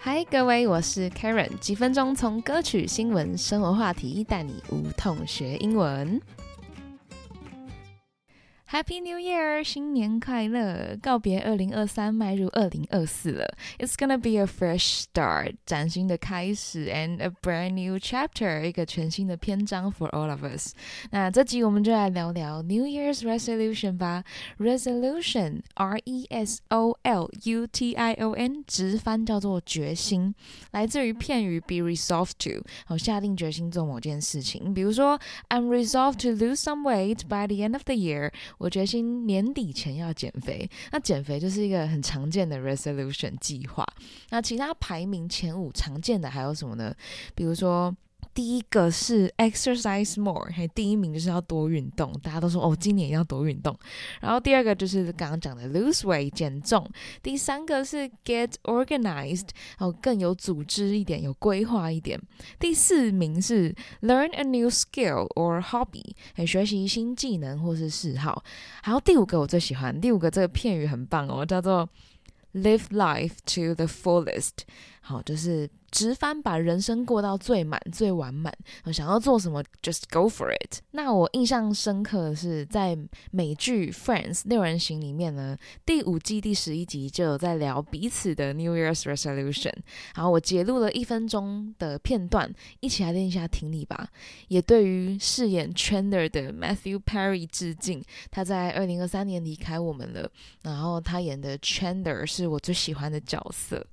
嗨，各位，我是 Karen，几分钟从歌曲、新闻、生活话题带你无痛学英文。Happy New Year，新年快乐！告别二零二三，迈入二零二四了。It's gonna be a fresh start，崭新的开始，and a brand new chapter，一个全新的篇章 for all of us。那这集我们就来聊聊 New Year's resolution 吧。Resolution，R E S O L U T I O N，直翻叫做决心，来自于片语 be resolved to，好下定决心做某件事情。比如说，I'm resolved to lose some weight by the end of the year。 我决心年底前要减肥，那减肥就是一个很常见的 resolution 计划。那其他排名前五常见的还有什么呢？比如说。第一个是 exercise more，嘿，第一名就是要多运动，大家都说哦，今年要多运动。然后第二个就是刚刚讲的 lose weight 减重，第三个是 get organized，哦，更有组织一点，有规划一点。第四名是 learn a new skill or hobby，哎，学习新技能或是嗜好。还有第五个我最喜欢，第五个这个片语很棒哦，叫做 live life to the fullest，好，就是。直翻把人生过到最满、最完满，想要做什么，just go for it。那我印象深刻的是，在美剧《Friends》六人行里面呢，第五季第十一集就有在聊彼此的 New Year's Resolution。然后我截录了一分钟的片段，一起来练一下听力吧。也对于饰演 Chandler 的 Matthew Perry 致敬，他在二零二三年离开我们了。然后他演的 Chandler 是我最喜欢的角色，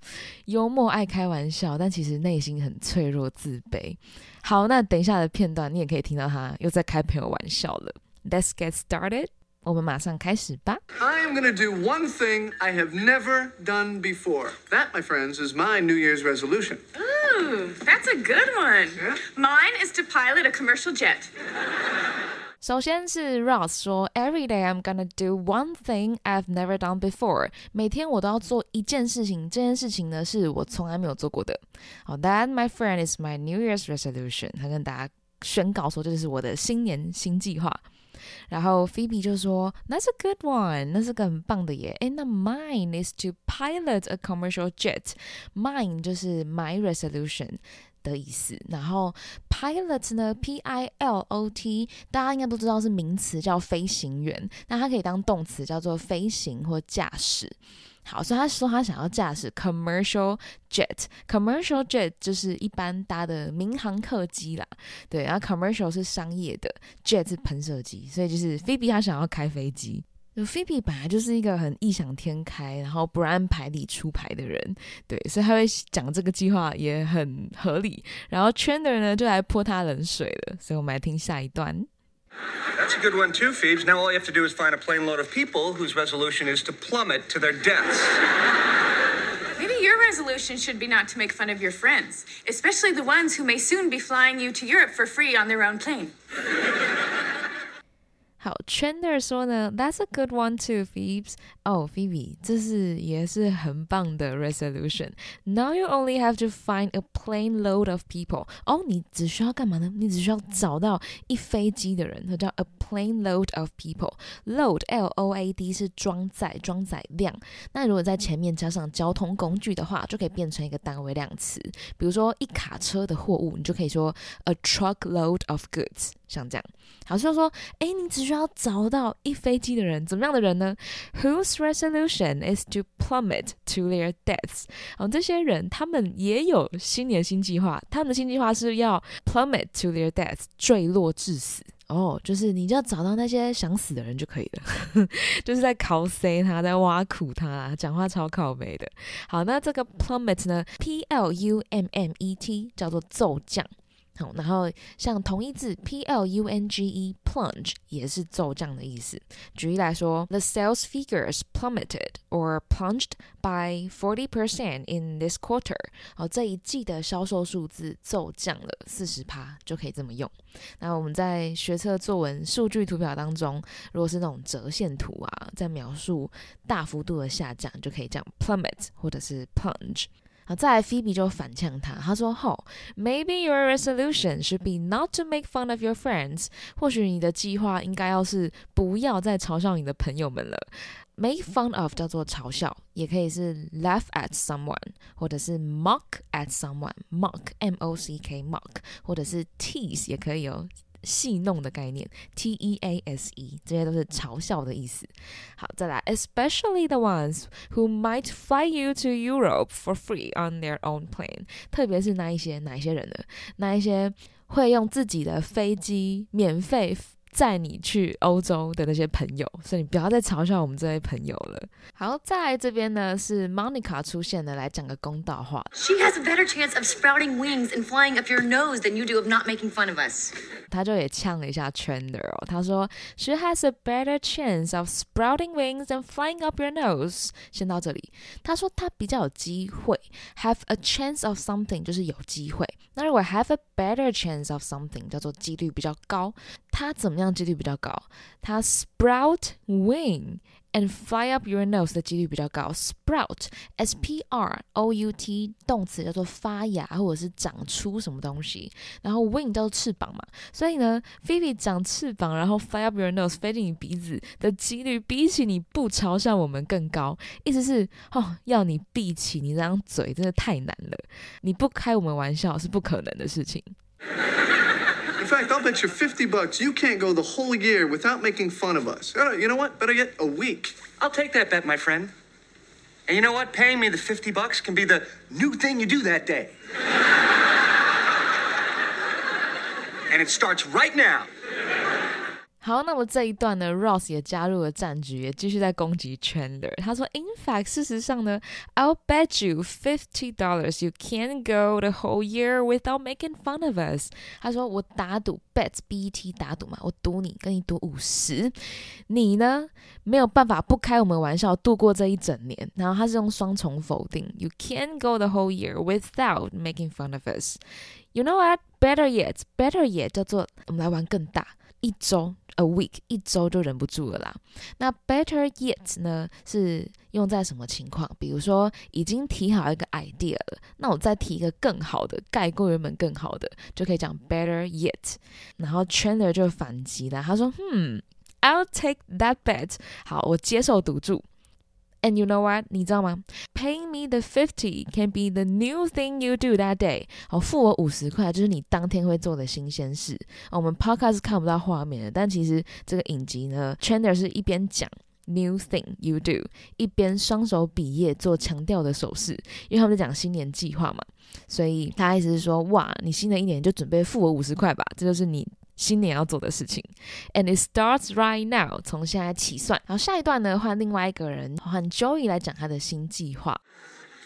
幽默爱开玩笑，但但其实内心很脆弱、自卑。好，那等一下的片段，你也可以听到他又在开朋友玩笑了。Let's get started，我们马上开始吧。I am going to do one thing I have never done before. That, my friends, is my New Year's resolution. Ooh, that's a good one. Yeah? Mine is to pilot a commercial jet. 首先是 Ross 说，Every day I'm gonna do one thing I've never done before。每天我都要做一件事情，这件事情呢是我从来没有做过的。好，That my friend is my New Year's resolution。他跟大家宣告说，这就是我的新年新计划。然后 Phoebe 就说，That's a good one，那是个很棒的耶。哎，那 Mine is to pilot a commercial jet。Mine 就是 my resolution。 的意思，然后 pilot 呢，p i l o t，大家应该都知道是名词，叫飞行员。那它可以当动词，叫做飞行或驾驶。好，所以他说他想要驾驶 commercial jet，commercial jet 就是一般搭的民航客机啦。对，然后 commercial 是商业的，jet 是喷射机，所以就是菲比他想要开飞机。菲比本来就是一个很异想天开，然后不按牌理出牌的人，对，所以他会讲这个计划也很合理。然后 Chandler 呢就来泼他冷水了，所以我们来听下一段。That's a good one too, Phoebes. Now all you have to do is find a plane load of people whose resolution is to plummet to their deaths. Maybe your resolution should be not to make fun of your friends, especially the ones who may soon be flying you to Europe for free on their own plane. 好，Chandler 说呢，That's a good one too, Phoebe. 哦，Phoebe，这是也是很棒的 resolution. Now you only have to find a plane load of people. 哦，你只需要干嘛呢？你只需要找到一飞机的人，它叫 a plane load of people. Load, L-O-A-D 是装载、装载量。那如果在前面加上交通工具的话，就可以变成一个单位量词。比如说一卡车的货物，你就可以说 a truck load of goods. 像这样，好像说，哎，你只需要要找到一飞机的人，怎么样的人呢？Whose resolution is to plummet to their deaths？哦，这些人他们也有新年新计划，他们的新计划是要 plummet to their deaths，坠落致死。哦，就是你就要找到那些想死的人就可以了，就是在考 C 他，在挖苦他，讲话超靠背的。好，那这个 plummet 呢？P L U M M E T 叫做骤降。好，然后像同义字 p l u n g e plunge 也是骤降的意思。举例来说，the sales figures plummeted or plunged by forty percent in this quarter。好，这一季的销售数字骤降了四十趴，就可以这么用。那我们在学测作文数据图表当中，如果是那种折线图啊，在描述大幅度的下降，就可以讲 plummet 或者是 plunge。啊，再来 Phoebe 就反呛他，他说：“吼、m a y b e your resolution should be not to make fun of your friends。或许你的计划应该要是不要再嘲笑你的朋友们了。Make fun of 叫做嘲笑，也可以是 laugh at someone，或者是 mock at someone，mock m o c k mock，或者是 tease 也可以哦。”戏弄的概念，T E A S E，这些都是嘲笑的意思。好，再来，especially the ones who might fly you to Europe for free on their own plane，特别是那一些哪些人呢？那一些会用自己的飞机免费。载你去欧洲的那些朋友，所以你不要再嘲笑我们这位朋友了。好，再来这边呢是 Monica 出现的，来讲个公道话。She has a better chance of sprouting wings and flying up your nose than you do of not making fun of us. 他就也呛了一下 Chandler 哦，他说 She has a better chance of sprouting wings and flying up your nose。先到这里，他说他比较有机会，have a chance of something 就是有机会。那如果 have a better chance of something 叫做几率比较高，他怎么样几率比较高？它 sprout wing。and fly up your nose 的几率比较高。Sprout，s p r o u t，动词叫做发芽或者是长出什么东西。然后 wing 叫做翅膀嘛，所以呢，Phoebe 长翅膀，然后 fly up your nose 飞进你鼻子的几率，比起你不嘲笑我们更高。意思是，哦，要你闭起你这张嘴真的太难了，你不开我们玩笑是不可能的事情。In fact, I'll bet you 50 bucks you can't go the whole year without making fun of us. Uh, you know what? Better yet, a week. I'll take that bet, my friend. And you know what? Paying me the 50 bucks can be the new thing you do that day. and it starts right now. 好，那么这一段呢，Ross 也加入了战局，也继续在攻击 Chandler。他说：“In fact，事实上呢，I'll bet you fifty dollars you can't go the whole year without making fun of us。”他说：“我打赌，bet，bt 打赌嘛，我赌你，跟你赌五十，你呢没有办法不开我们玩笑度过这一整年。”然后他是用双重否定，You can't go the whole year without making fun of us。You know what? Better yet, better yet，叫做我们来玩更大。一周 a week 一周就忍不住了啦。那 better yet 呢是用在什么情况？比如说已经提好一个 idea 了，那我再提一个更好的，盖过原本更好的，就可以讲 better yet。然后 Chandler 就反击了，他说：“嗯，I'll take that bet。好，我接受赌注。” And you know what？你知道吗？Paying me the fifty can be the new thing you do that day。好，付我五十块，就是你当天会做的新鲜事。我们 podcast 看不到画面的，但其实这个影集呢，Chandler 是一边讲 new thing you do，一边双手比耶做强调的手势，因为他们在讲新年计划嘛。所以他意思是说，哇，你新的一年就准备付我五十块吧，这就是你。新年要做的事情，and it starts right now，从现在起算。然后下一段呢，换另外一个人，换 Joey 来讲他的新计划。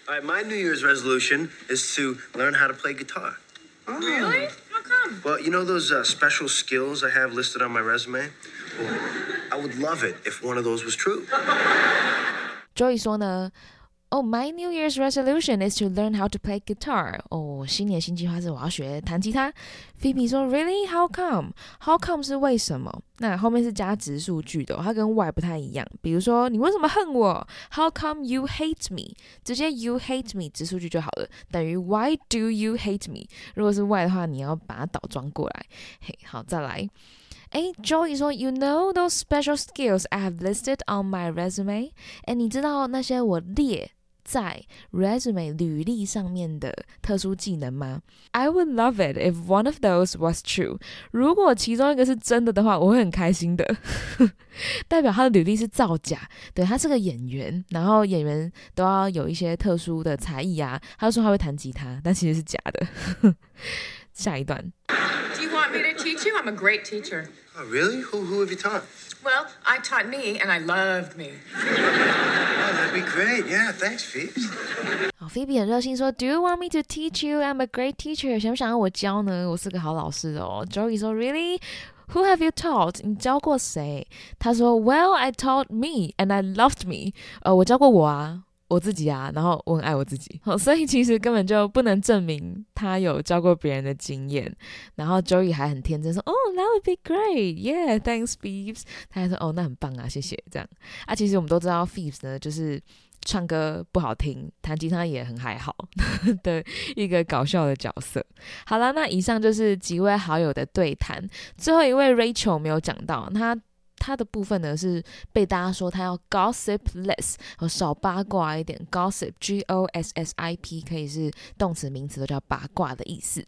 All right, my New Year's resolution is to learn how to play guitar. Really? How come? Well, you know those uh, special skills I have listed on my resume? Well, I would love it if one of those was true. Joey 说呢。 Oh, my New Year's resolution is to learn how to play guitar. 哦，新年新计划是我要学弹吉他。Phoebe 说，Really? How come? How come 是为什么？那后面是加直述句的，它跟 why 不太一样。比如说，你为什么恨我？How come you hate me？直接 you hate me 直述句就好了，等于 Why do you hate me？如果是 why 的话，你要把它倒装过来。嘿，好，再来。哎，Joey 说，You know those special skills I have listed on my resume？哎，你知道那些我列 在 resume 履历上面的特殊技能吗？I would love it if one of those was true。如果其中一个是真的的话，我会很开心的。代表他的履历是造假，对他是个演员，然后演员都要有一些特殊的才艺啊。他就说他会弹吉他，但其实是假的。下一段。Do you want me to teach you? I'm a great teacher. Oh, really? Who, who have you taught? Well, I taught me, and I loved me. Oh, that'd be great. Yeah, thanks, Phoebe. 好，Phoebe 很热心说，Do you want me to teach you? I'm a great teacher. 想不想要我教呢？我是个好老师哦。Joey 说，Really? Who have you taught? 你教过谁？他说，Well, I taught me, and I loved me. 呃，我教过我啊。 我自己啊，然后我很爱我自己，所以其实根本就不能证明他有教过别人的经验。然后 Joey 还很天真说：“哦，That would be great, yeah, thanks, Phoebes。”他还说：“哦，那很棒啊，谢谢。”这样啊，其实我们都知道 Phoebes 呢，就是唱歌不好听，弹吉他也很还好 的一个搞笑的角色。好了，那以上就是几位好友的对谈。最后一位 Rachel 没有讲到，他他的部分呢是被大家说他要 gossip less，和少八卦一点。gossip G O S S I P 可以是动词、名词都叫八卦的意思。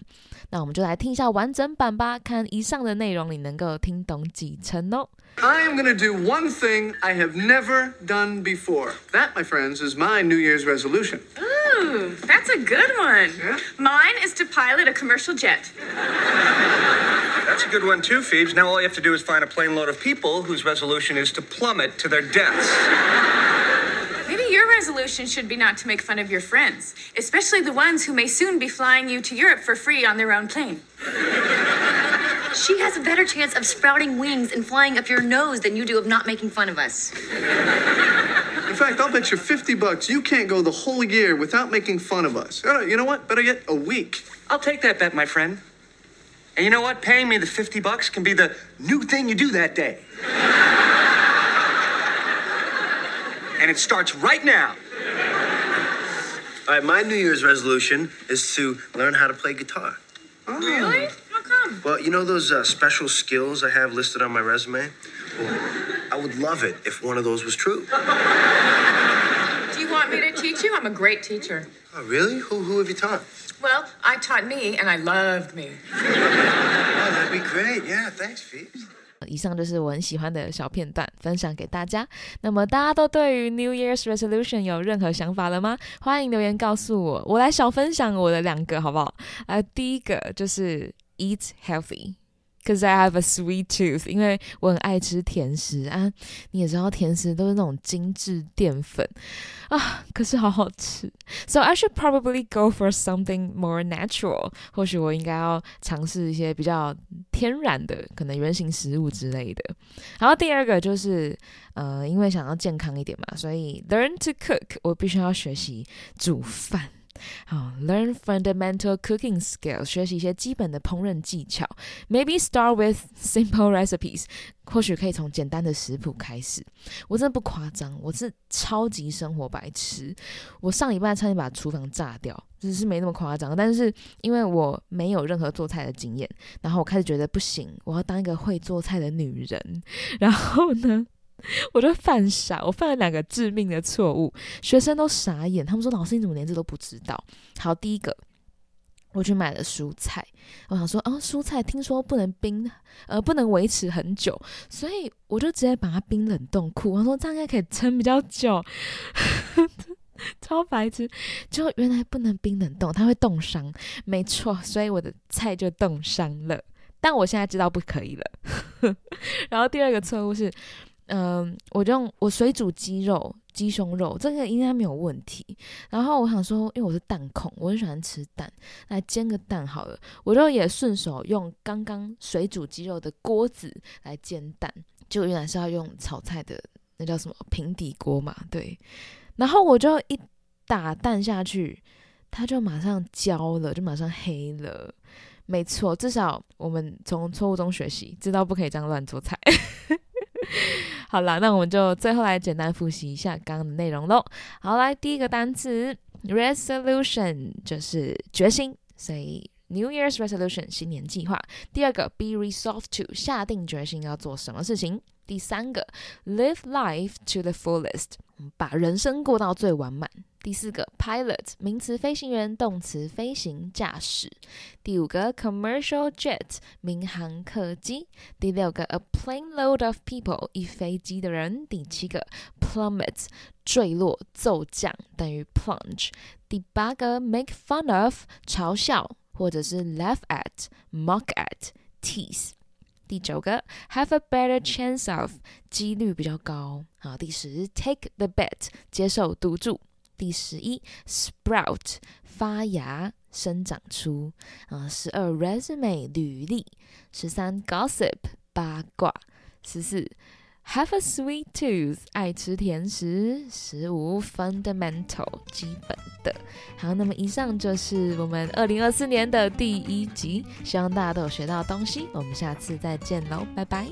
那我们就来听一下完整版吧，看以上的内容你能够听懂几成哦。I am going to do one thing I have never done before. That, my friends, is my New Year's resolution. Ooh, that's a good one. Yeah? Mine is to pilot a commercial jet. That's a good one too, Phoebes. Now all you have to do is find a plane load of people whose resolution is to plummet to their deaths. Maybe your resolution should be not to make fun of your friends, especially the ones who may soon be flying you to Europe for free on their own plane. She has a better chance of sprouting wings and flying up your nose than you do of not making fun of us. In fact, I'll bet you 50 bucks you can't go the whole year without making fun of us. You know what? Better yet, a week. I'll take that bet, my friend. And you know what? Paying me the 50 bucks can be the new thing you do that day. and it starts right now. All right, my New Year's resolution is to learn how to play guitar. Oh. Really? How come? Well, you know those uh, special skills I have listed on my resume? Well, I would love it if one of those was true. Do you want me to teach you? I'm a great teacher. Oh, really? Who, who have you taught? Well, I taught me, and I loved me. Oh, that'd be great. Yeah, thanks. 以上就是我很喜欢的小片段，分享给大家。那么大家都对于 New Year's Resolution 有任何想法了吗？欢迎留言告诉我，我来小分享我的两个好不好？呃，第一个就是 Eat healthy。Cause I have a sweet tooth，因为我很爱吃甜食啊。你也知道，甜食都是那种精致淀粉啊，可是好好吃。So I should probably go for something more natural。或许我应该要尝试一些比较天然的，可能原型食物之类的。然后第二个就是，呃，因为想要健康一点嘛，所以 learn to cook，我必须要学习煮饭。好，learn fundamental cooking skills，学习一些基本的烹饪技巧。Maybe start with simple recipes，或许可以从简单的食谱开始。我真的不夸张，我是超级生活白痴。我上礼拜差点把厨房炸掉，只是没那么夸张。但是因为我没有任何做菜的经验，然后我开始觉得不行，我要当一个会做菜的女人。然后呢？我就犯傻，我犯了两个致命的错误，学生都傻眼，他们说：“老师，你怎么连这都不知道？”好，第一个，我去买了蔬菜，我想说，哦，蔬菜听说不能冰，呃，不能维持很久，所以我就直接把它冰冷冻库，我说这样应该可以撑比较久，超白痴，就原来不能冰冷冻，它会冻伤，没错，所以我的菜就冻伤了，但我现在知道不可以了。然后第二个错误是。嗯，我就用我水煮鸡肉、鸡胸肉，这个应该没有问题。然后我想说，因为我是蛋控，我很喜欢吃蛋，来煎个蛋好了。我就也顺手用刚刚水煮鸡肉的锅子来煎蛋，就原来是要用炒菜的那叫什么平底锅嘛，对。然后我就一打蛋下去，它就马上焦了，就马上黑了。没错，至少我们从错误中学习，知道不可以这样乱做菜。好啦，那我们就最后来简单复习一下刚刚的内容喽。好，来第一个单词 resolution 就是决心，所以 New Year's resolution 新年计划。第二个 be resolved to 下定决心要做什么事情。第三个 live life to the fullest 把人生过到最完满。第四个 pilot 名词飞行员，动词飞行驾驶。第五个 commercial jet 民航客机。第六个 a plane load of people 一飞机的人。第七个 plummet 坠落骤降等于 plunge。第八个 make fun of 嘲笑或者是 laugh at mock at tease。 第九个 have a better chance of 几率比较高。好，第十 take the bet 接受赌注。第十一，sprout 发芽生长出啊，十二 resume 履历，十三 gossip 八卦，十四 have a sweet tooth 爱吃甜食，十五 fundamental 基本的。好，那么以上就是我们二零二四年的第一集，希望大家都有学到东西，我们下次再见喽，拜拜。